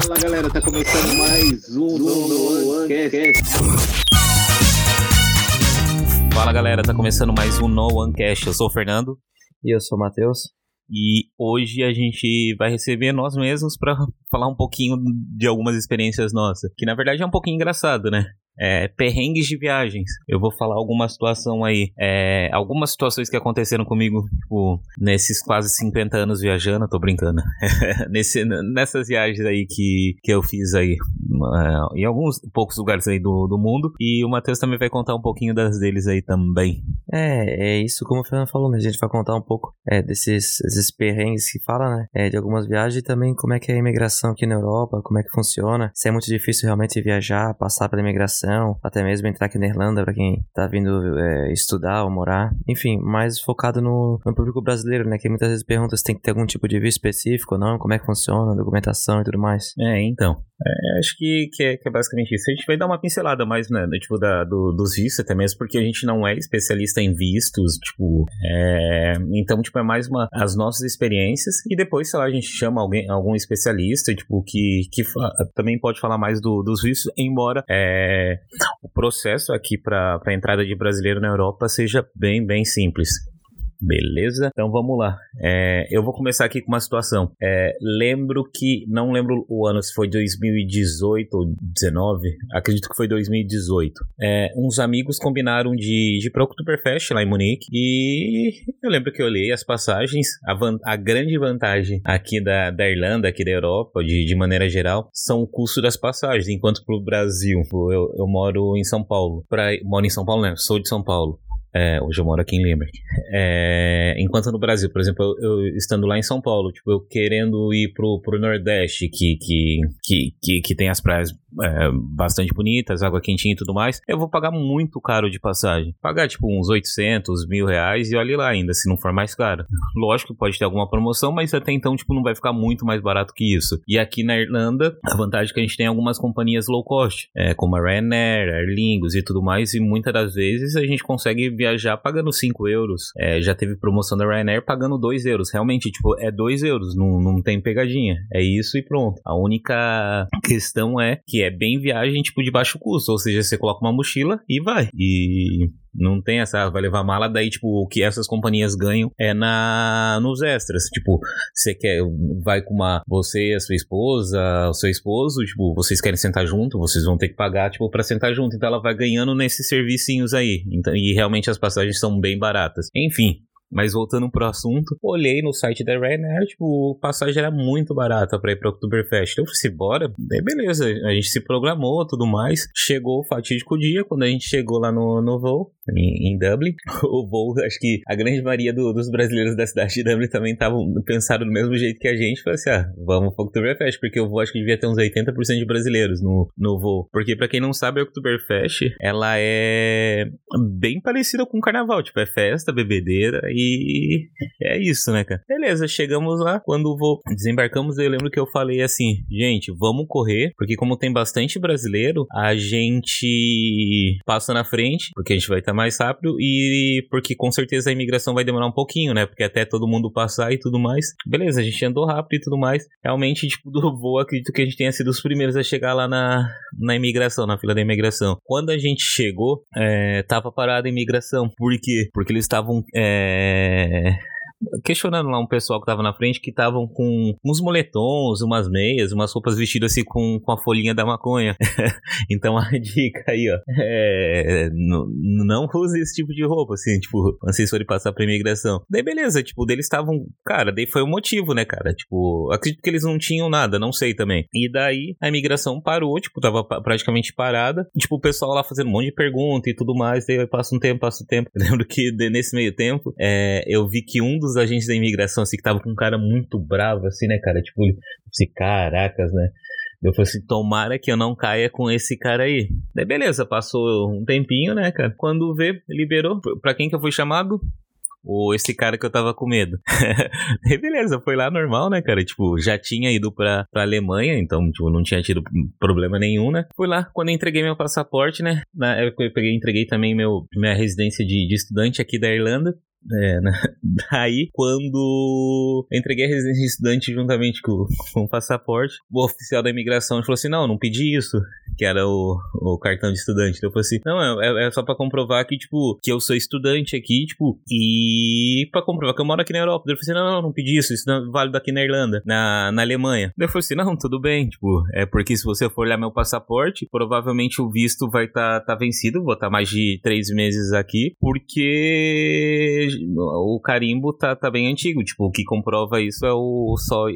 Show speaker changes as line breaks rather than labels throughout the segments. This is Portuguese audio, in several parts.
Fala galera, tá começando mais um No OneCast.
Fala galera, tá começando mais um No OneCast. Eu sou o Fernando.
E eu sou o Matheus.
E hoje a gente vai receber nós mesmos para falar um pouquinho de algumas experiências nossas. Que na verdade é um pouquinho engraçado, né? É, perrengues de viagens. Eu vou falar alguma situação aí, é, algumas situações que aconteceram comigo, tipo, nesses quase 50 anos viajando, tô brincando, Nesse, nessas viagens aí que, que eu fiz aí, é, em alguns poucos lugares aí do, do mundo, e o Matheus também vai contar um pouquinho das deles aí também.
É, é isso como o Fernando falou, né? A gente vai contar um pouco é, desses, desses perrengues que fala, né? É, de algumas viagens e também como é que é a imigração aqui na Europa, como é que funciona, se é muito difícil realmente viajar, passar pela imigração, até mesmo entrar aqui na Irlanda para quem tá vindo é, estudar ou morar. Enfim, mais focado no, no, público brasileiro, né? Que muitas vezes pergunta se tem que ter algum tipo de visto específico ou não, como é que funciona, documentação e tudo mais.
É, então. É, acho que, que é, que, é, basicamente isso. A gente vai dar uma pincelada mais, né, tipo, da, do, dos vistos, até mesmo porque a gente não é especialista em vistos, tipo, é, então, tipo, é mais uma, as nossas experiências e depois, sei lá, a gente chama alguém, algum especialista, tipo, que, que também pode falar mais do, dos vistos, embora é, o processo aqui para a entrada de brasileiro na Europa seja bem, bem simples. Beleza? Então vamos lá. É, eu vou começar aqui com uma situação. É, lembro que, não lembro o ano, se foi 2018 ou 19, acredito que foi 2018. É, uns amigos combinaram de, de ir para o Oktoberfest lá em Munique e eu lembro que eu olhei as passagens. A, van, a grande vantagem aqui da, da Irlanda, aqui da Europa, de, de maneira geral, são o custo das passagens. Enquanto para o Brasil, eu, eu moro em São Paulo. Pra, moro em São Paulo, né? Sou de São Paulo. É, hoje eu moro aqui em Limerick. É, enquanto no Brasil, por exemplo, eu, eu, estando lá em São Paulo, tipo, eu querendo ir pro, pro Nordeste, que, que, que, que, que tem as praias é, bastante bonitas, água quentinha e tudo mais, eu vou pagar muito caro de passagem. Pagar, tipo, uns 800, mil reais e olhe lá ainda, se não for mais caro. Lógico que pode ter alguma promoção, mas até então, tipo, não vai ficar muito mais barato que isso. E aqui na Irlanda, a vantagem é que a gente tem algumas companhias low cost, é, como a Ryanair, Aer Lingus e tudo mais, e muitas das vezes a gente consegue viajar pagando 5 euros. É, já teve promoção da Ryanair pagando 2 euros. Realmente, tipo, é 2 euros, não, não tem pegadinha. É isso e pronto. A única questão é que é bem viagem, tipo, de baixo custo. Ou seja, você coloca uma mochila e vai. E não tem essa, vai levar mala, daí, tipo, o que essas companhias ganham é na nos extras. Tipo, você quer, vai com uma, você, a sua esposa, o seu esposo, tipo, vocês querem sentar junto, vocês vão ter que pagar, tipo, pra sentar junto. Então ela vai ganhando nesses servicinhos aí. Então, e realmente as passagens são bem baratas. Enfim, mas voltando pro assunto, olhei no site da Ryanair, tipo, passagem era muito barata pra ir pra Oktoberfest. Eu falei assim, bora, beleza, a gente se programou tudo mais. Chegou o fatídico dia, quando a gente chegou lá no, no voo, em, em Dublin, o voo, acho que a grande maioria do, dos brasileiros da cidade de Dublin também estavam pensando do mesmo jeito que a gente. Falei assim, ah, vamos pra Oktoberfest, porque o voo acho que devia ter uns 80% de brasileiros no, no voo. Porque pra quem não sabe, a Oktoberfest, ela é bem parecida com o carnaval, tipo, é festa, bebedeira e é isso, né, cara? Beleza, chegamos lá. Quando vou desembarcamos, eu lembro que eu falei assim, gente, vamos correr, porque como tem bastante brasileiro, a gente passa na frente, porque a gente vai estar mais rápido e porque com certeza a imigração vai demorar um pouquinho, né? Porque até todo mundo passar e tudo mais. Beleza, a gente andou rápido e tudo mais. Realmente, tipo, do voo, acredito que a gente tenha sido os primeiros a chegar lá na, na imigração, na fila da imigração. Quando a gente chegou, é, tava parada a imigração. Por quê? Porque eles estavam. É, é, questionando lá um pessoal que tava na frente que estavam com uns moletons, umas meias, umas roupas vestidas assim com, com a folhinha da maconha. então a dica aí, ó, é, não use esse tipo de roupa, assim, tipo, quando vocês forem passar pra imigração. Daí beleza, tipo, deles estavam, cara, daí foi o motivo, né, cara? Tipo, acredito que eles não tinham nada, não sei também. E daí a imigração parou, tipo, tava praticamente parada. Tipo, o pessoal lá fazendo um monte de pergunta e tudo mais, daí passa um tempo, passa um tempo. Eu lembro que nesse meio tempo, é, eu vi que um dos dos agentes da imigração, assim, que tava com um cara muito bravo, assim, né, cara? Tipo, assim, caracas, né? Eu falei assim, tomara que eu não caia com esse cara aí. Daí beleza, passou um tempinho, né, cara? Quando vê, liberou. Pra quem que eu fui chamado? ou esse cara que eu tava com medo. e beleza, foi lá normal, né, cara? Tipo, já tinha ido pra, pra Alemanha, então, tipo, não tinha tido problema nenhum, né? Fui lá, quando entreguei meu passaporte, né? Na época eu peguei, entreguei também meu, minha residência de, de estudante aqui da Irlanda. É, né? Daí, quando entreguei a residência de estudante juntamente com, com o passaporte, o oficial da imigração falou assim: não, não pedi isso, que era o, o cartão de estudante. Então eu falei assim: não, é, é só pra comprovar que, tipo, que eu sou estudante aqui, tipo, e pra comprovar que eu moro aqui na Europa. Daí eu falei assim: não, não, não pedi isso, isso não é válido aqui na Irlanda, na, na Alemanha. Daí eu falei assim: não, tudo bem, tipo, é porque se você for olhar meu passaporte, provavelmente o visto vai estar tá, tá vencido, vou estar tá mais de três meses aqui, porque o carimbo tá, tá bem antigo. Tipo, o que comprova isso é o só.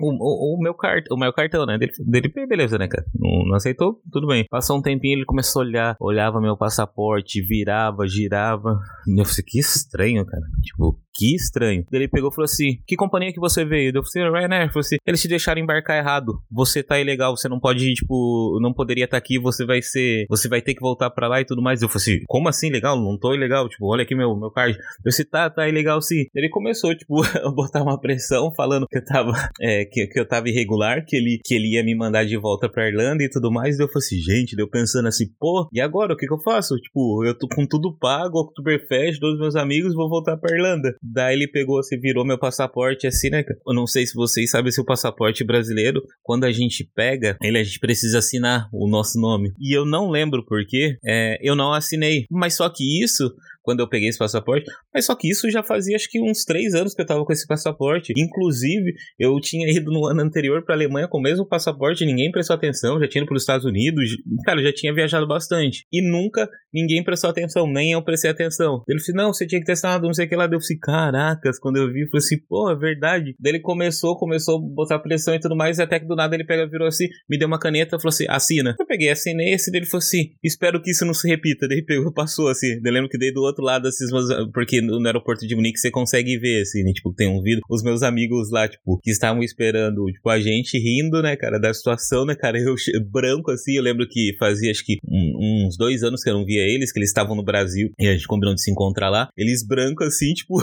O, o, o, meu cart, o meu cartão, né? Dele, dele, beleza, né, cara? Não, não, aceitou? Tudo bem. Passou um tempinho, ele começou a olhar, olhava meu passaporte, virava, girava. E eu falei, que estranho, cara. Tipo, que estranho. Ele pegou e falou assim: Que companhia que você veio? Eu falei, Ryanair. Falei assim: Eles te deixaram embarcar errado. Você tá ilegal, você não pode, tipo, não poderia estar tá aqui, você vai ser. Você vai ter que voltar pra lá e tudo mais. Eu falei assim: Como assim, legal? Não tô ilegal. Tipo, olha aqui meu, meu card. Eu disse, tá, tá ilegal sim. Ele começou, tipo, a botar uma pressão, falando que eu tava. É, que, que eu tava irregular, que ele, que ele ia me mandar de volta pra Irlanda e tudo mais. E eu falei assim, gente, deu pensando assim, pô, e agora? O que que eu faço? Tipo, eu tô com tudo pago, Oktoberfest, todos meus amigos, vou voltar pra Irlanda. Daí ele pegou assim, virou meu passaporte assim, né? Eu não sei se vocês sabem se o passaporte brasileiro, quando a gente pega, ele a gente precisa assinar o nosso nome. E eu não lembro porquê, é, eu não assinei. Mas só que isso quando eu peguei esse passaporte. Mas só que isso já fazia acho que uns três anos que eu tava com esse passaporte. Inclusive, eu tinha ido no ano anterior pra Alemanha com o mesmo passaporte, ninguém prestou atenção, já tinha ido pros Estados Unidos. Cara, eu já tinha viajado bastante. E nunca ninguém prestou atenção, nem eu prestei atenção. Ele disse, não, você tinha que assinado, não sei o que lá. Eu falei, caracas, quando eu vi, eu falei assim, pô, é verdade. Daí ele começou, começou a botar pressão e tudo mais, até que do nada ele pega, virou assim, me deu uma caneta, falou assim, assina. Eu peguei, assinei, esse dele falou assim, espero que isso não se repita. Daí pegou, passou assim. Eu lembro que dei do outro lado, assim, porque no aeroporto de Munique você consegue ver, assim, né? Tipo, tem um vídeo. Os meus amigos lá, tipo, que estavam esperando, tipo, a gente rindo, né, cara, da situação, né, cara? Eu branco, assim, eu lembro que fazia, acho que um, uns dois anos que eu não via eles, que eles estavam no Brasil e a gente combinou de se encontrar lá. Eles branco, assim, tipo,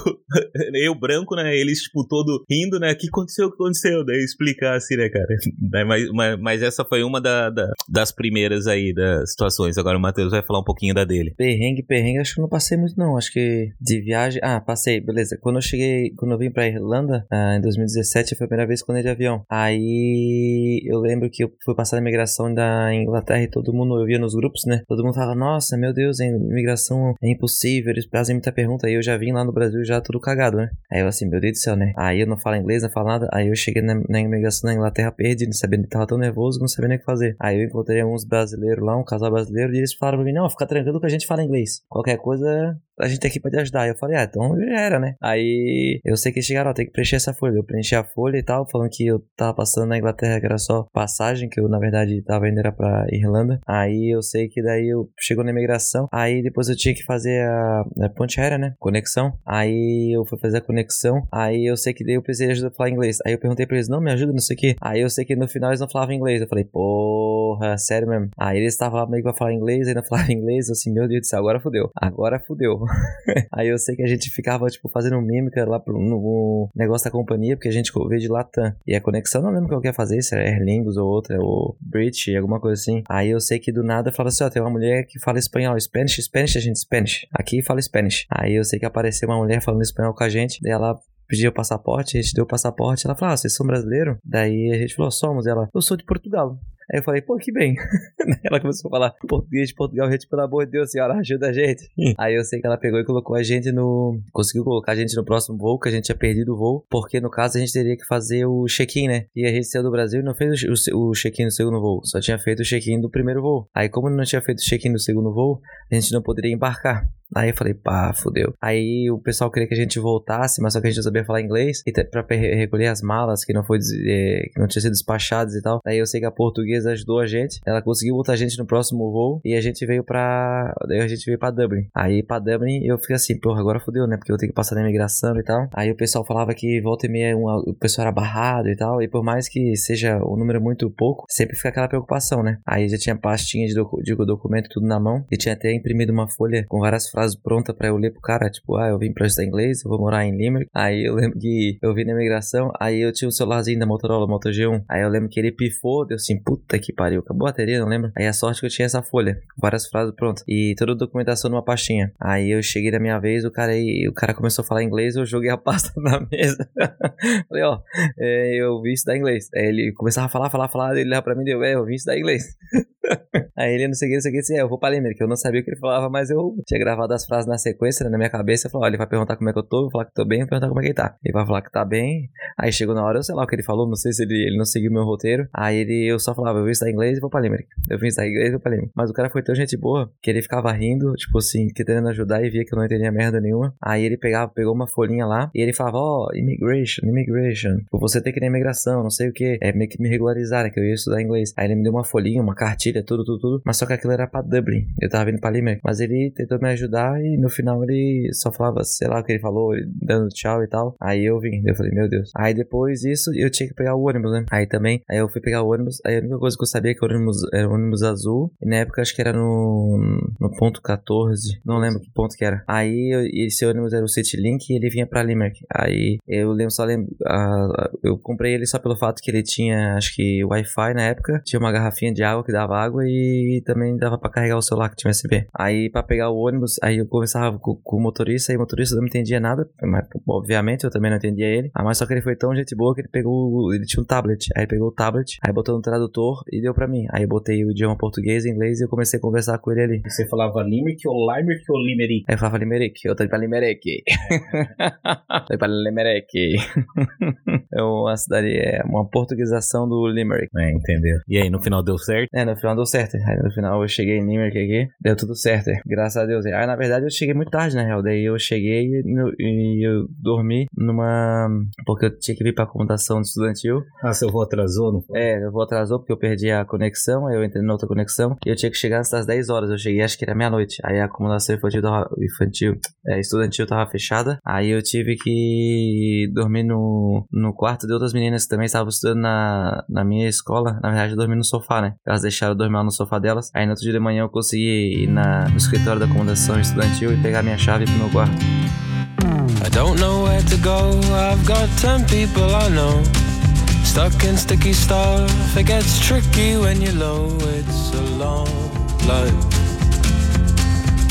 eu branco, né? Eles, tipo, todo rindo, né? O que aconteceu? O que aconteceu? Daí explicar, assim, né, cara? Mas, mas, mas essa foi uma da, da, das primeiras aí, das situações. Agora o Matheus vai falar um pouquinho da dele.
Perrengue, perrengue, acho que eu não passei muito, não acho que de viagem. Ah, passei, beleza. Quando eu cheguei, quando eu vim pra Irlanda, ah, em 2017, foi a primeira vez que eu andei de avião. Aí eu lembro que eu fui passar a imigração da Inglaterra e todo mundo, eu via nos grupos, né? Todo mundo falava, nossa, meu Deus, a imigração é impossível, eles fazem muita pergunta. Aí eu já vim lá no Brasil já tudo cagado, né? Aí eu assim, meu Deus do céu, né? Aí eu não falo inglês, não falo nada. Aí eu cheguei na, na imigração na Inglaterra perdido, sabendo que tava tão nervoso, não sabia nem o que fazer. Aí eu encontrei uns brasileiros lá, um casal brasileiro, e eles falaram pra mim, não, fica tranquilo que a gente fala inglês. Qualquer coisa, Ende a gente tem aqui pra te ajudar. Eu falei, ah, então já era, né? Aí eu sei que chegaram, ó, tem que preencher essa folha. Eu preenchi a folha e tal, falando que eu tava passando na Inglaterra, que era só passagem, que eu na verdade tava indo era pra Irlanda. Aí eu sei que daí eu chegou na imigração, aí depois eu tinha que fazer a, a ponte aérea, né? Conexão. Aí eu fui fazer a conexão, aí eu sei que daí eu precisei de ajuda a falar inglês. Aí eu perguntei pra eles, não, me ajuda, não sei o que. Aí eu sei que no final eles não falavam inglês. Eu falei, porra, sério mesmo. Aí eles estavam meio que pra falar inglês, aí não falavam inglês, eu assim, meu Deus do céu, agora fudeu. Agora fudeu. aí eu sei que a gente ficava, tipo, fazendo mímica lá pro, no negócio da companhia, porque a gente veio de Latam. E a conexão, não lembro o que eu ia fazer, se era Aer Lingus ou outra, ou British, alguma coisa assim. Aí eu sei que do nada eu falava assim, ó, tem uma mulher que fala espanhol, Spanish, Spanish, a gente, Spanish. Aqui fala Spanish. Aí eu sei que apareceu uma mulher falando espanhol com a gente, daí ela pediu o passaporte, a gente deu o passaporte, ela falou, ah, vocês são brasileiro? Daí a gente falou, somos. Ela, eu sou de Portugal. Aí eu falei, pô, que bem. ela começou a falar português de Portugal, gente, pelo amor de Deus, senhora, ajuda a gente. Aí eu sei que ela pegou e colocou a gente no. Conseguiu colocar a gente no próximo voo, que a gente tinha perdido o voo, porque no caso a gente teria que fazer o check-in, né? E a gente saiu do Brasil e não fez o, o check-in do segundo voo, só tinha feito o check-in do primeiro voo. Aí, como não tinha feito o check-in do segundo voo, a gente não poderia embarcar. Aí eu falei, pá, fudeu. Aí o pessoal queria que a gente voltasse, mas só que a gente não sabia falar inglês. E pra recolher as malas que não foi é, que não tinham sido despachadas e tal. Aí eu sei que a portuguesa ajudou a gente. Ela conseguiu botar a gente no próximo voo. E a gente veio pra. Daí a gente veio pra Dublin. Aí pra Dublin eu fiquei assim, porra, agora fudeu, né? Porque eu tenho que passar na imigração e tal. Aí o pessoal falava que volta e meia uma, o pessoal era barrado e tal. E por mais que seja um número muito pouco, sempre fica aquela preocupação, né? Aí já tinha pastinha de, docu de documento tudo na mão. E tinha até imprimido uma folha com várias frases frases prontas pra eu ler pro cara, tipo, ah, eu vim pra estudar inglês, eu vou morar em Limerick. Aí eu lembro que eu vim na imigração, aí eu tinha um celularzinho da Motorola, Moto G1. Aí eu lembro que ele pifou, deu assim, puta que pariu, acabou a bateria, não lembro. Aí a sorte que eu tinha essa folha, várias frases prontas. E toda a documentação numa pastinha. Aí eu cheguei na minha vez, o cara aí, o cara começou a falar inglês, eu joguei a pasta na mesa. Falei, ó, é, eu vim estudar inglês. Aí ele começava a falar, falar, falar, ele lá pra mim deu, é, eu vim estudar inglês. Aí ele não sei o que, não sei o que, é, eu vou pra Limerick, eu não sabia o que ele falava, mas eu tinha gravado as frases na sequência, né, na minha cabeça, eu falei, ó, ele vai perguntar como é que eu tô, vou falar que tô bem, vou perguntar como é que ele tá. Ele vai falar que tá bem, aí chegou na hora, eu sei lá o que ele falou, não sei se ele, ele não seguiu meu roteiro, aí ele, eu só falava, eu vim estudar inglês e vou pra Limerick, eu vim estudar inglês e vou pra Limerick. Mas o cara foi tão gente boa, que ele ficava rindo, tipo assim, querendo ajudar e via que eu não entendia merda nenhuma. Aí ele pegava, pegou uma folhinha lá, e ele falava, ó, oh, immigration, immigration, você tem que ir na imigração, não sei o que, é meio que me regularizar, né, que eu ia estudar inglês. Aí ele me deu uma folhinha, uma cartilha, tudo, tudo, tudo, mas só que aquilo era pra Dublin. Eu tava vindo pra Limerick. Mas ele tentou me ajudar e no final ele só falava, sei lá o que ele falou, dando tchau e tal. Aí eu vim. Eu falei, meu Deus. Aí depois disso, eu tinha que pegar o ônibus, né? Aí também, aí eu fui pegar o ônibus. Aí a única coisa que eu sabia é que o ônibus era o ônibus azul. E na época acho que era no, no ponto 14. Não lembro que ponto que era. Aí eu, esse ônibus era o Citylink e ele vinha pra Limerick. Aí eu lembro, só lembro. Uh, eu comprei ele só pelo fato que ele tinha, acho que Wi-Fi na época. Tinha uma garrafinha de água que dava água e também dava para carregar o celular que tinha USB. Aí para pegar o ônibus, aí eu conversava com, com, o motorista e o motorista não entendia nada, mas obviamente eu também não entendia ele. Ah, mas só que ele foi tão gente boa que ele pegou, ele tinha um tablet, aí pegou o tablet, aí botou no tradutor e deu para mim. Aí eu botei o idioma português e inglês e eu comecei a conversar com ele ali.
Você falava Limerick ou Limerick ou Limerick?
Aí eu falava Limerick, eu tô indo pra Limerick. tô indo pra Limerick. é uma cidade, é uma portuguesação do Limerick.
É, entendeu. E aí, no final deu certo?
É, no final deu certo. Aí no final eu cheguei em Limerick aqui, deu tudo certo, graças a Deus. Aí na verdade eu cheguei muito tarde, na real. Daí eu cheguei e, eu dormi numa. Porque eu tinha que vir pra acomodação estudantil.
Ah, seu voo atrasou, não
foi? É, eu voo atrasou porque eu perdi a conexão, aí eu entrei na outra conexão e eu tinha que chegar antes das 10 horas. Eu cheguei, acho que era meia-noite. Aí a acomodação infantil, tava, infantil é, estudantil tava fechada. Aí eu tive que dormir no, no quarto de outras meninas que também estavam estudando na, na minha escola. Na verdade, eu dormi no sofá, né? Elas deixaram eu dormir no sofá delas. Aí no outro dia de manhã eu consegui ir na, no escritório da acomodação estudantil e pegar minha chave pro meu quarto. I don't know where to go, I've got 10 people I know. Stuck in sticky stuff, it gets tricky when you're low, it's a long life.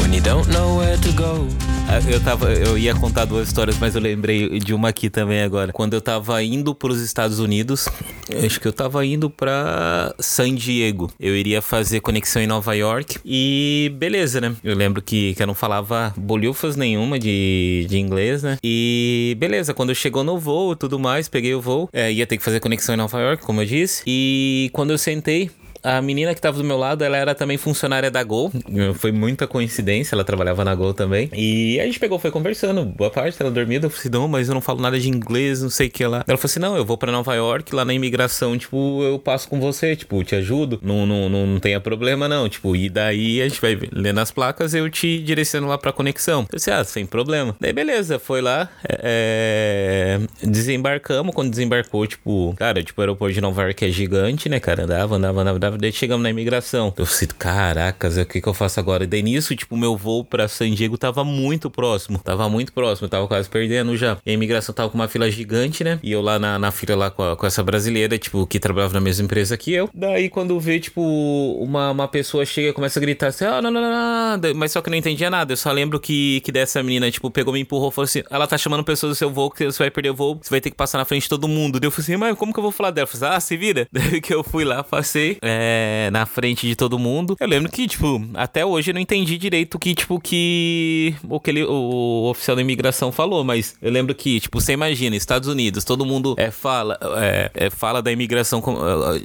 When you don't know where to go.
Ah, eu tava, eu ia contar duas histórias, mas eu lembrei de uma aqui também agora. Quando eu tava indo para os Estados Unidos, acho que eu tava indo para San Diego. Eu iria fazer conexão em Nova York e beleza, né? Eu lembro que, que eu não falava bolhufas nenhuma de, de inglês, né? E beleza, quando chegou no voo tudo mais, peguei o voo. É, ia ter que fazer conexão em Nova York, como eu disse. E quando eu sentei, a menina que tava do meu lado, ela era também funcionária da Gol. Foi muita coincidência, ela trabalhava na Gol também. E a gente pegou, foi conversando, boa parte, ela dormida. Eu falei assim, não, mas eu não falo nada de inglês, não sei o que lá. Ela falou assim, não, eu vou para Nova York, lá na imigração, tipo, eu passo com você, tipo, te ajudo. Não, não, não, não tenha problema, não. Tipo, e daí a gente vai lendo as placas, eu te direciono lá pra conexão. Eu disse, ah, sem problema. Daí beleza, foi lá, é, é desembarcamos. Quando desembarcou, tipo, cara, tipo, o aeroporto de Nova York é gigante, né, cara? Andava, andava, andava, andava Daí chegamos na imigração. Eu sinto, caracas, o que que eu faço agora? E daí nisso, tipo, meu voo pra San Diego tava muito próximo. Tava muito próximo, tava quase perdendo já. E a imigração tava com uma fila gigante, né? E eu lá na, na fila lá com, a, com essa brasileira, tipo, que trabalhava na mesma empresa que eu. Daí quando vê, tipo, uma, uma pessoa chega e começa a gritar assim, ah, não, não, não, não. Mas só que não entendia nada. Eu só lembro que, que dessa menina, tipo, pegou, me empurrou, falou assim, ela tá chamando pessoas do seu voo, que você vai perder o voo, você vai ter que passar na frente de todo mundo. Daí eu falei assim, mas como que eu vou falar dela? Eu falei assim, ah, se vira. Daí que eu fui lá, passei, é, na frente de todo mundo. Eu lembro que, tipo, até hoje eu não entendi direito o que, tipo, que o que ele, o oficial da imigração falou, mas eu lembro que, tipo, você imagina, Estados Unidos, todo mundo é, fala, é, é fala da imigração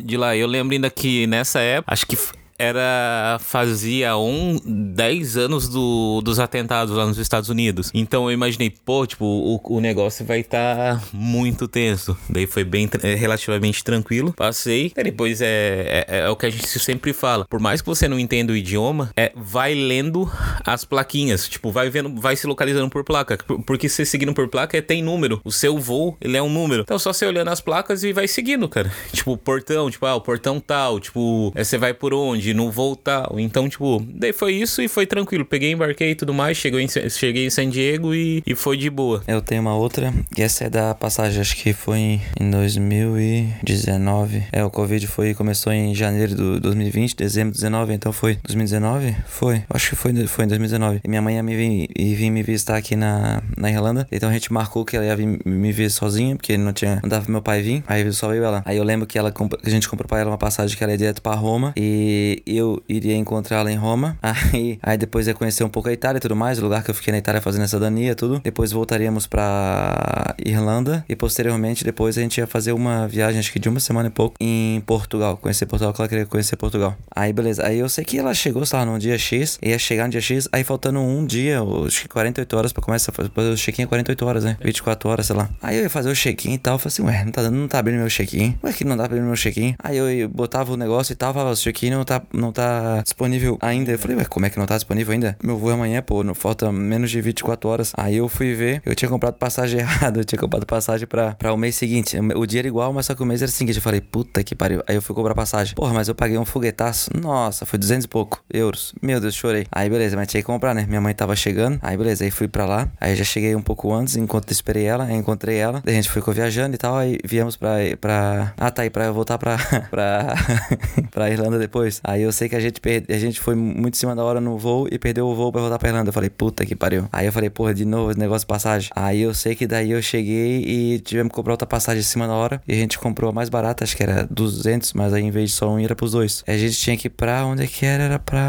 de lá. Eu lembro ainda que nessa época, acho que era fazia um 10 anos do, dos atentados lá nos Estados Unidos. Então eu imaginei, pô, tipo, o, o negócio vai estar tá muito tenso. Daí foi bem é, relativamente tranquilo. Passei. Depois é, é, é, o que a gente sempre fala. Por mais que você não entenda o idioma, é vai lendo as plaquinhas. Tipo, vai vendo, vai se localizando por placa. Porque você seguindo por placa é, tem número. O seu voo, ele é um número. Então só você olhando as placas e vai seguindo, cara. Tipo, portão, tipo, ah, o portão tal. Tipo, é, você vai por onde? Não voltar. Então, tipo, daí foi isso e foi tranquilo. Peguei, embarquei e tudo mais, chegou em, cheguei em San Diego e, e foi de boa.
Eu tenho uma outra, e essa é da passagem, acho que foi em 2019. É, o Covid foi, começou em janeiro de 2020, dezembro de 19, então foi 2019? Foi, acho que foi, foi em 2019. E minha mãe ia me vir, ia vir me visitar aqui na, na Irlanda, então a gente marcou que ela ia vir me ver sozinha, porque não tinha, não dava pro meu pai vir, aí só veio ela. Aí eu lembro que ela, a gente comprou pra ela uma passagem que ela ia direto pra Roma, e eu iria encontrá-la em Roma, aí, aí depois ia conhecer um pouco a Itália e tudo mais, o lugar que eu fiquei na Itália fazendo essa dania, tudo. Depois voltaríamos pra Irlanda, e posteriormente depois a gente ia fazer uma viagem, acho que de uma semana e pouco, em Portugal, conhecer Portugal, que ela queria conhecer Portugal. Aí beleza, aí eu sei que ela chegou, sei lá, num dia X, ia chegar no dia X, aí faltando um dia, acho que 48 horas pra começar o check-in é 48 horas, né? 24 horas, sei lá. Aí eu ia fazer o check-in e tal, eu falei assim, ué, não tá, não tá abrindo meu check-in. Ué, que não dá pra abrir meu check-in. Aí eu botava o negócio e tal, falava, o check-in não tá, não tá disponível ainda. Eu falei, ué, como é que não tá disponível ainda? Meu voo é amanhã, pô, não falta menos de 24 horas. Aí eu fui ver, eu tinha comprado passagem errada, eu tinha comprado passagem pra, pra o mês seguinte. O dia era igual, mas só que o mês era o seguinte. Eu falei, puta que pariu. Aí eu fui comprar passagem. Porra, mas eu paguei um foguetaço. Nossa, foi 200 e pouco euros. Meu Deus, chorei. Aí beleza, mas tinha que comprar, né? Minha mãe tava chegando. Aí beleza, aí fui pra lá. Aí já cheguei um pouco antes, enquanto esperei ela, encontrei ela. Daí a gente ficou viajando e tal. Aí viemos pra. pra... Ah, tá aí, pra voltar pra. pra. pra Irlanda depois. Aí eu sei que a gente perde. A gente foi muito em cima da hora no voo e perdeu o voo pra voltar pra Irlanda. Eu falei, puta que pariu. Aí eu falei, porra, de novo esse negócio de passagem. Aí eu sei que daí eu cheguei e tivemos que comprar outra passagem em cima da hora. E a gente comprou a mais barata, acho que era 200, mas aí em vez de só um, era pros dois. Aí a gente tinha que ir pra. Onde é que era? Era pra.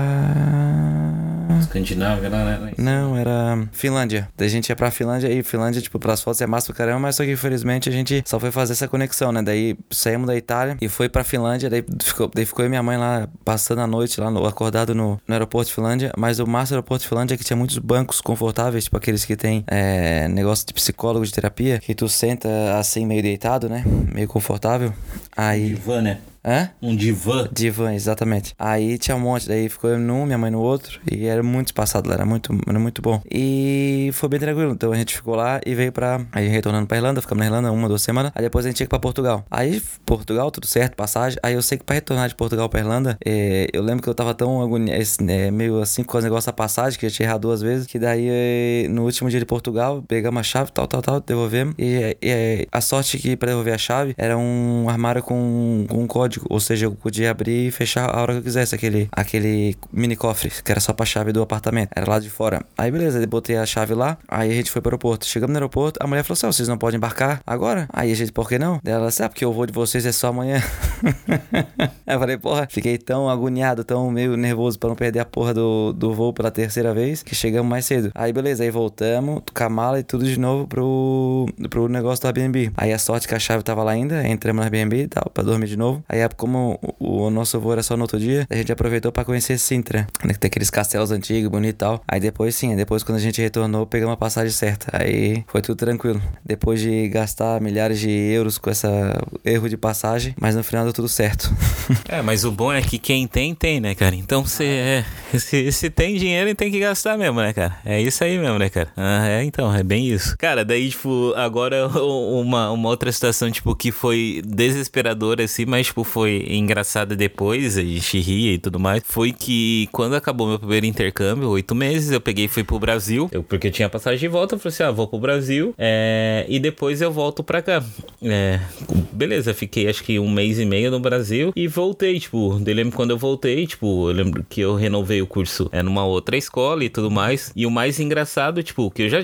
Escandinávia, né?
Não, era Finlândia. Daí a gente ia pra Finlândia e Finlândia, tipo, pras fotos é massa pro caramba, mas só que infelizmente a gente só foi fazer essa conexão, né? Daí saímos da Itália e foi pra Finlândia, daí ficou, daí ficou minha mãe lá passando a noite lá, no, acordado no, no aeroporto de Finlândia. Mas o massa do aeroporto de Finlândia é que tinha muitos bancos confortáveis, tipo aqueles que tem é, negócio de psicólogo de terapia, que tu senta assim meio deitado, né? Meio confortável. Aí.
Divã, né?
Hã?
Um divã.
Divã, exatamente. Aí tinha um monte, daí ficou eu num, minha mãe no outro, e era muito espaçado lá, era muito, era muito bom. E foi bem tranquilo, então a gente ficou lá e veio pra. Aí retornando pra Irlanda, ficamos na Irlanda uma, duas semanas, aí depois a gente ia pra Portugal. Aí, Portugal, tudo certo, passagem. Aí eu sei que pra retornar de Portugal pra Irlanda, é, eu lembro que eu tava tão agoniado, é, meio assim com o negócio da passagem, que eu tinha errado duas vezes, que daí é, no último dia de Portugal, pegamos a chave, tal, tal, tal, devolvemos. E, e a sorte que pra devolver a chave era um armário com, com um código, ou seja, eu podia abrir e fechar a hora que eu quisesse aquele, aquele mini cofre, que era só pra chave do apartamento. Era lá de fora. Aí beleza, eu botei a chave lá, aí a gente foi pro aeroporto. Chegamos no aeroporto, a mulher falou assim: vocês não podem embarcar agora? Aí a gente, por que não? Ela disse, ah, porque o voo de vocês é só amanhã. eu falei, porra, fiquei tão agoniado, tão meio nervoso pra não perder a porra do, do voo pela terceira vez, que chegamos mais cedo. Aí beleza, aí voltamos, com a mala e tudo de novo pro, pro negócio do Airbnb. Aí a sorte que a chave tava lá ainda, entramos no Airbnb e tal, pra dormir de novo. Aí como o, o, nosso voo era só no outro dia, a gente aproveitou para conhecer Sintra, né, que tem aqueles castelos antigos, bonito e tal. Aí depois sim, depois quando a gente retornou, pegamos a passagem certa. Aí foi tudo tranquilo. Depois de gastar milhares de euros com essa erro de passagem, mas no final deu tudo certo.
é, mas o bom é que quem tem, tem, né, cara? Então se, é, se, se tem dinheiro, tem que gastar mesmo, né, cara? É isso aí mesmo, né, cara? Ah, é, então, é bem isso. Cara, daí, tipo, agora uma, uma outra situação, tipo, que foi desesperadora, assim, mas, tipo, foi engraçada depois, a gente ria e tudo mais, foi que quando acabou meu primeiro intercâmbio, oito meses, eu peguei e fui pro Brasil, eu, porque eu tinha passagem de volta, eu falei assim, ah, vou pro Brasil, é, e depois eu volto pra cá. É, beleza, fiquei acho que um mês e meio no Brasil e voltei, tipo, eu lembro quando eu voltei, tipo, eu lembro que eu renovei o curso é, numa outra escola e tudo mais, e o mais engraçado, tipo, que eu já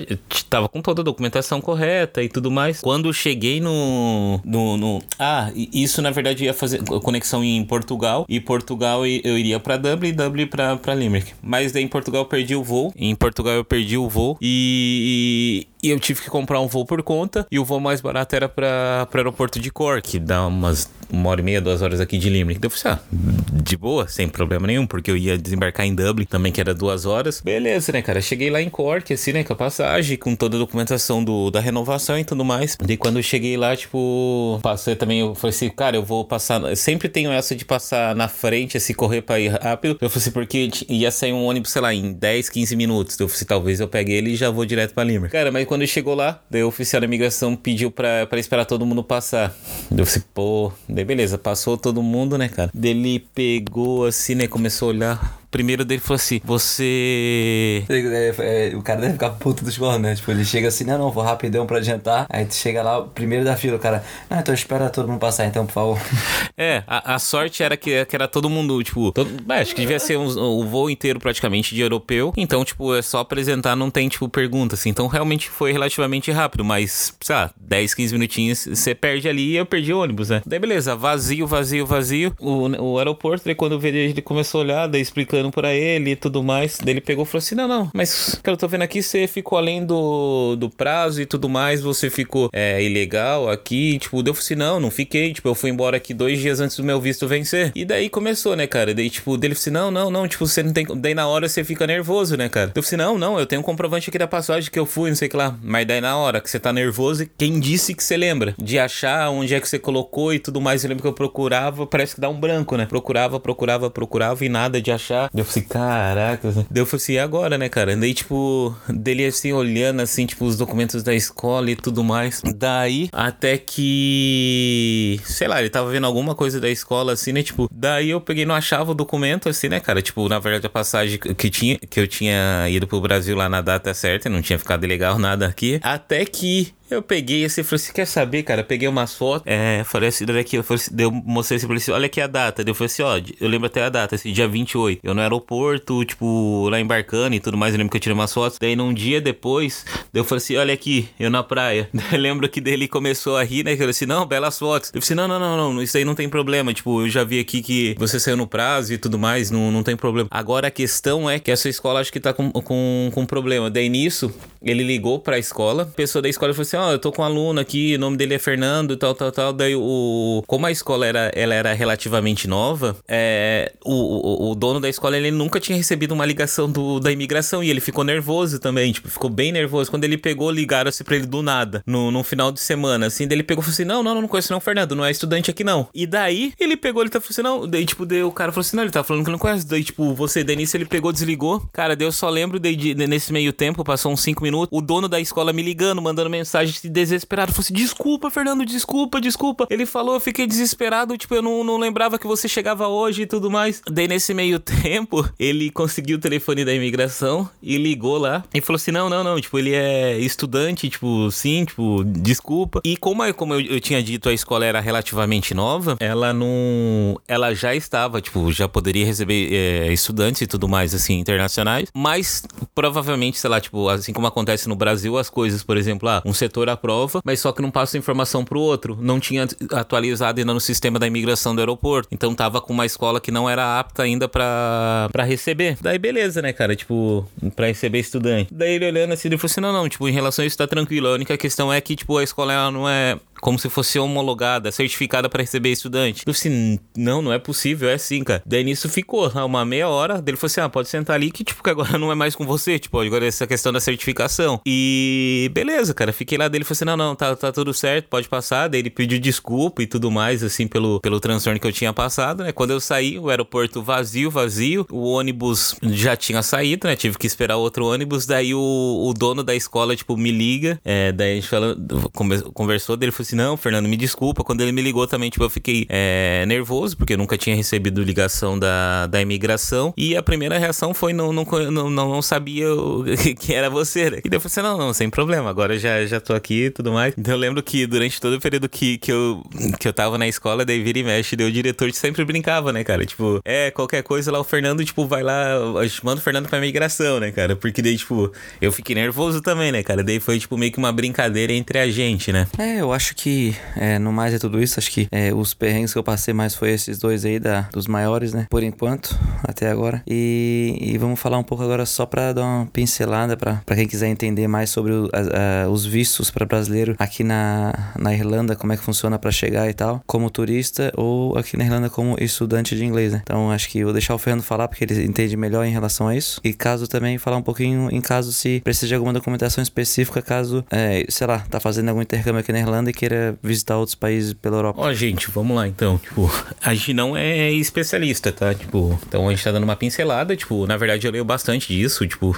tava com toda a documentação correta e tudo mais, quando cheguei no, no, no ah, isso na verdade ia fazer conexão em Portugal. E Portugal eu iria para Dublin e Dublin para Limerick. Mas em Portugal eu perdi o voo. Em Portugal eu perdi o voo. E, e eu tive que comprar um voo por conta. E o voo mais barato era para o aeroporto de Cork, dá umas uma hora e meia, duas horas aqui de Limerick. Então eu falei, ah, de boa, sem problema nenhum, porque eu ia desembarcar em Dublin também, que era duas horas. Beleza, né, cara? Cheguei lá em Cork, assim, né, com a passagem, com toda a documentação do, da renovação e tudo mais. Daí quando eu cheguei lá, tipo, passei também, eu falei assim, cara, eu vou passar. Eu sempre tenho essa de passar na frente, assim, correr pra ir rápido. Eu falei assim, porque ia sair um ônibus, sei lá, em 10, 15 minutos. Eu falei assim, talvez eu pegue ele e já vou direto pra Limerick. Cara, mas quando chegou lá, daí o oficial da imigração pediu pra, pra esperar todo mundo passar. Eu falei, pô, daí beleza, passou todo mundo, né, cara? Daí ele pegou assim, né, começou a olhar primeiro dele falou assim: Você.
É, é, o cara deve ficar puto dos gorros, né? Tipo, ele chega assim: Não, não, vou rapidão pra adiantar. Aí tu chega lá, primeiro da fila, o cara: Não, então espera todo mundo passar, então, por favor.
É, a, a sorte era que, que era todo mundo, tipo. Todo, é, acho que devia ser um, o voo inteiro praticamente de europeu. Então, tipo, é só apresentar, não tem, tipo, pergunta, assim. Então, realmente foi relativamente rápido, mas, sei lá, 10, 15 minutinhos você perde ali e eu perdi o ônibus, né? Daí, beleza, vazio, vazio, vazio. O, o aeroporto, daí quando ele começou a olhar, daí explicando para ele e tudo mais. Ele pegou e falou assim: Não, não, mas cara, eu tô vendo aqui, você ficou além do, do prazo e tudo mais, você ficou é, ilegal aqui. Tipo, deu assim: Não, não fiquei. Tipo, eu fui embora aqui dois dias antes do meu visto vencer. E daí começou, né, cara? Daí, tipo, dele assim: Não, não, não, tipo, você não tem. Daí na hora você fica nervoso, né, cara? Eu assim: Não, não, eu tenho um comprovante aqui da passagem que eu fui, não sei o que lá. Mas daí na hora que você tá nervoso, quem disse que você lembra? De achar onde é que você colocou e tudo mais. Eu lembro que eu procurava, parece que dá um branco, né? Procurava, procurava, procurava e nada de achar. Eu falei, caraca. Daí eu falei assim, e agora, né, cara? Daí, tipo, dele assim, olhando assim, tipo, os documentos da escola e tudo mais. Daí, até que. Sei lá, ele tava vendo alguma coisa da escola, assim, né? Tipo, daí eu peguei, não achava o documento, assim, né, cara? Tipo, na verdade, a passagem que, tinha, que eu tinha ido pro Brasil lá na data certa, não tinha ficado legal nada aqui. Até que eu peguei assim, falei assim, quer saber, cara? Peguei umas fotos, é, falei assim, olha aqui, eu, falei assim, eu mostrei assim, falei assim, olha aqui a data. eu falei assim, ó, eu lembro até a data, assim, dia 28. Eu no aeroporto, tipo, lá embarcando e tudo mais, eu lembro que eu tirei umas fotos. Daí, num dia depois, eu falei assim, olha aqui, eu na praia. Daí, lembro que dele começou a rir, né? Eu falei assim, não, belas fotos. Eu falei assim, não, não, não, não, isso aí não tem problema. Tipo, eu já vi aqui que você saiu no prazo e tudo mais, não, não tem problema. Agora a questão é que essa escola acho que tá com, com, com problema. Daí nisso, ele ligou pra escola, a pessoa da escola falou assim, ó, oh, eu tô com um aluno aqui, o nome dele é Fernando, tal, tal, tal. Daí o. Como a escola era, ela era relativamente nova, é, o, o, o, dono da escola ele nunca tinha recebido uma ligação do, da imigração e ele ficou nervoso também, tipo, ficou bem nervoso. Quando ele pegou, ligaram-se pra ele do nada, no, no final de semana, assim. Daí ele pegou e falou assim: não, não, não conheço não, Fernando, não é estudante aqui não. E daí ele pegou, ele tá falando assim: não. Daí, tipo, daí o cara falou assim: não, ele tá falando que não conhece. Daí, tipo, você, Denise, ele pegou, desligou. Cara, daí eu só lembro daí, de, nesse meio tempo, passou uns 5 minutos, o dono da escola me ligando, mandando mensagem de desesperado. Falou assim: desculpa, Fernando, desculpa, desculpa. Ele falou, eu fiquei desesperado, tipo, eu não, não lembrava que você chegava hoje e tudo mais. Daí nesse meio tempo, ele conseguiu o telefone da imigração e ligou lá e falou assim: não, não, não, tipo, ele é estudante, tipo, sim, tipo, desculpa. E como, eu, como eu, eu tinha dito, a escola era relativamente nova, ela não. Ela já estava, tipo, já poderia receber é, estudantes e tudo mais, assim, internacionais, mas provavelmente, sei lá, tipo, assim como acontece no Brasil, as coisas, por exemplo, ah, um setor aprova, mas só que não passa informação pro outro. Não tinha atualizado ainda no sistema da imigração do aeroporto. Então tava com uma escola que não era apta ainda para receber. Daí beleza, né, cara? Tipo, pra receber estudante. Daí ele olhando assim, ele falou assim: não, não, tipo, em relação a isso tá tranquilo. A única questão é que, tipo, a escola ela não é como se fosse homologada, certificada para receber estudante. Eu assim, não, não é possível, é assim, cara. Daí nisso ficou uma meia hora. Dele falou assim: ah, pode sentar ali que, tipo, que agora não é mais com você, tipo, agora é essa questão da certificação. E beleza, cara, fiquei lá dele falou assim: não, não, tá, tá tudo certo, pode passar. Daí ele pediu desculpa e tudo mais, assim, pelo, pelo transtorno que eu tinha passado, né? Quando eu saí, o aeroporto vazio, vazio, o ônibus já tinha saído, né? Tive que esperar outro ônibus. Daí o, o dono da escola, tipo, me liga. É, daí a gente conversou dele, falou assim: não, Fernando, me desculpa. Quando ele me ligou também, tipo, eu fiquei é, nervoso, porque eu nunca tinha recebido ligação da, da imigração. E a primeira reação foi: não, não, não, não sabia que era você. Né? E daí eu falei assim: não, não, sem problema, agora já, já tô aqui e tudo mais. Então eu lembro que durante todo o período que, que, eu, que eu tava na escola, daí vira e mexe, daí o diretor sempre brincava, né, cara? Tipo, é, qualquer coisa lá, o Fernando, tipo, vai lá, manda o Fernando pra imigração, né, cara? Porque daí, tipo, eu fiquei nervoso também, né, cara? Daí foi, tipo, meio que uma brincadeira entre a gente, né?
É, eu acho que, é, no mais é tudo isso, acho que é, os perrengues que eu passei mais foi esses dois aí, da, dos maiores, né? Por enquanto, até agora. E, e vamos falar um pouco agora só pra dar uma pincelada pra quem quiser entender mais sobre o, a, a, os vistos para brasileiro aqui na, na Irlanda, como é que funciona para chegar e tal, como turista ou aqui na Irlanda como estudante de inglês, né? Então acho que vou deixar o Fernando falar porque ele entende melhor em relação a isso. E caso também falar um pouquinho em caso se precisa de alguma documentação específica, caso, é, sei lá, tá fazendo algum intercâmbio aqui na Irlanda e queira visitar outros países pela Europa.
Ó, gente, vamos lá então. Tipo, a gente não é especialista, tá? Tipo, então a gente tá dando uma pincelada, tipo, na verdade eu leio bastante disso, tipo,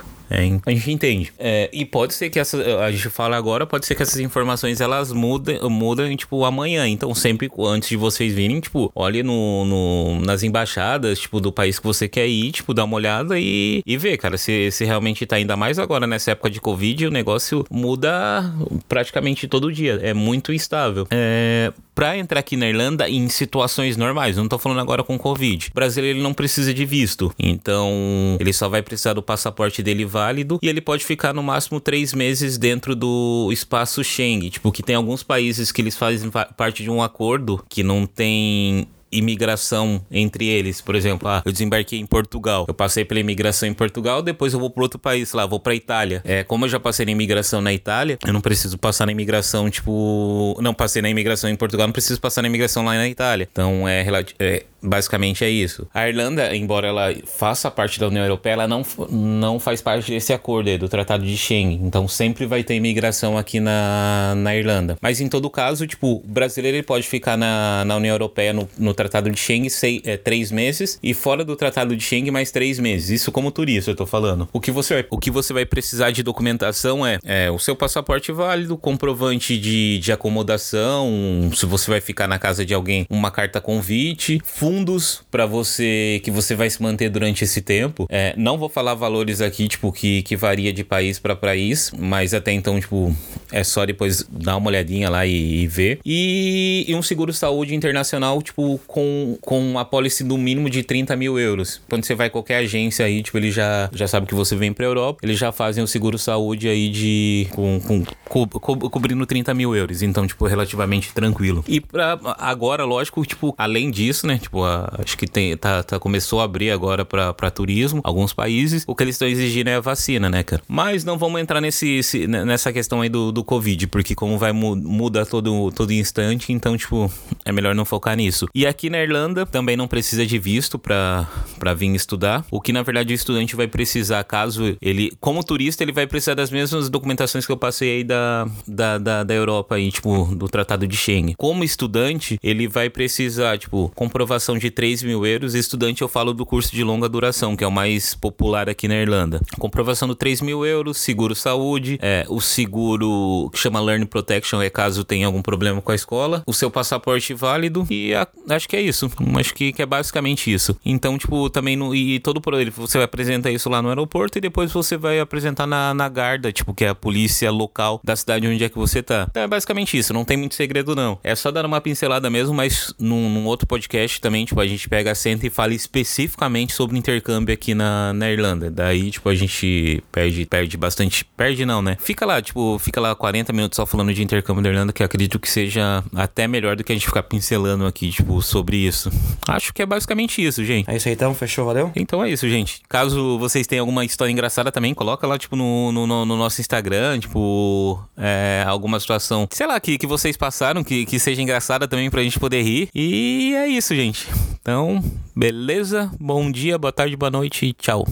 a gente entende. É, e pode ser que essa, a gente fala agora, pode ser que essas informações elas mudem, mudem tipo, amanhã. Então, sempre antes de vocês virem, tipo, olhe no, no, nas embaixadas, tipo, do país que você quer ir, tipo, dá uma olhada e, e ver, cara, se, se realmente tá ainda mais agora nessa época de Covid, o negócio muda praticamente todo dia. É muito instável. É, para entrar aqui na Irlanda em situações normais, não tô falando agora com Covid. O brasileiro ele não precisa de visto, então ele só vai precisar do passaporte dele válido e ele pode ficar no máximo três meses dentro do espaço Schengen. Tipo, que tem alguns países que eles fazem parte de um acordo que não tem imigração entre eles. Por exemplo, ah, eu desembarquei em Portugal. Eu passei pela imigração em Portugal, depois eu vou para outro país lá, vou para Itália. É, como eu já passei na imigração na Itália, eu não preciso passar na imigração, tipo, não passei na imigração em Portugal, não preciso passar na imigração lá na Itália. Então é, é basicamente é isso. A Irlanda, embora ela faça parte da União Europeia, ela não, não faz parte desse acordo aí, do Tratado de Schengen. Então sempre vai ter imigração aqui na, na Irlanda. Mas em todo caso, tipo, o brasileiro ele pode ficar na, na União Europeia no, no Tratado de Schengen sei, é, três meses e fora do Tratado de Schengen mais três meses. Isso como turista, eu tô falando. O que você vai, o que você vai precisar de documentação é, é o seu passaporte válido, comprovante de, de acomodação, se você vai ficar na casa de alguém, uma carta convite, fundos para você que você vai se manter durante esse tempo. É, não vou falar valores aqui, tipo, que, que varia de país para país, mas até então, tipo, é só depois dar uma olhadinha lá e, e ver. E, e um seguro saúde internacional, tipo, com, com a policy do mínimo de 30 mil euros. Quando você vai qualquer agência aí, tipo, ele já, já sabe que você vem pra Europa, eles já fazem o seguro saúde aí de. com, com co, co, cobrindo 30 mil euros. Então, tipo, relativamente tranquilo. E pra agora, lógico, tipo, além disso, né? Tipo, a, acho que tem, tá, tá, começou a abrir agora pra turismo, alguns países. O que eles estão exigindo é a vacina, né, cara? Mas não vamos entrar nesse, esse, nessa questão aí do, do Covid, porque como vai muda todo, todo instante, então, tipo, é melhor não focar nisso. E Aqui na Irlanda também não precisa de visto para vir estudar. O que na verdade o estudante vai precisar, caso ele, como turista, ele vai precisar das mesmas documentações que eu passei aí da, da, da, da Europa, aí, tipo, do Tratado de Schengen. Como estudante, ele vai precisar, tipo, comprovação de 3 mil euros. Estudante, eu falo do curso de longa duração, que é o mais popular aqui na Irlanda. Comprovação do 3 mil euros, seguro saúde, é, o seguro que chama Learn Protection é caso tenha algum problema com a escola, o seu passaporte válido e a, acho que é isso. Acho que, que é basicamente isso. Então, tipo, também no, e todo por ele, você vai apresentar isso lá no aeroporto e depois você vai apresentar na, na Garda, tipo, que é a polícia local da cidade onde é que você tá. Então é basicamente isso, não tem muito segredo não. É só dar uma pincelada mesmo, mas num, num outro podcast também, tipo, a gente pega a senta e fala especificamente sobre intercâmbio aqui na, na Irlanda. Daí, tipo, a gente perde, perde bastante. Perde não, né? Fica lá, tipo, fica lá 40 minutos só falando de intercâmbio da Irlanda, que acredito que seja até melhor do que a gente ficar pincelando aqui, tipo, sobre sobre isso. Acho que é basicamente isso, gente.
É isso aí então, fechou, valeu?
Então é isso, gente. Caso vocês tenham alguma história engraçada também, coloca lá, tipo, no, no, no nosso Instagram, tipo, é, alguma situação, sei lá, que, que vocês passaram, que, que seja engraçada também pra gente poder rir. E é isso, gente. Então, beleza? Bom dia, boa tarde, boa noite e tchau.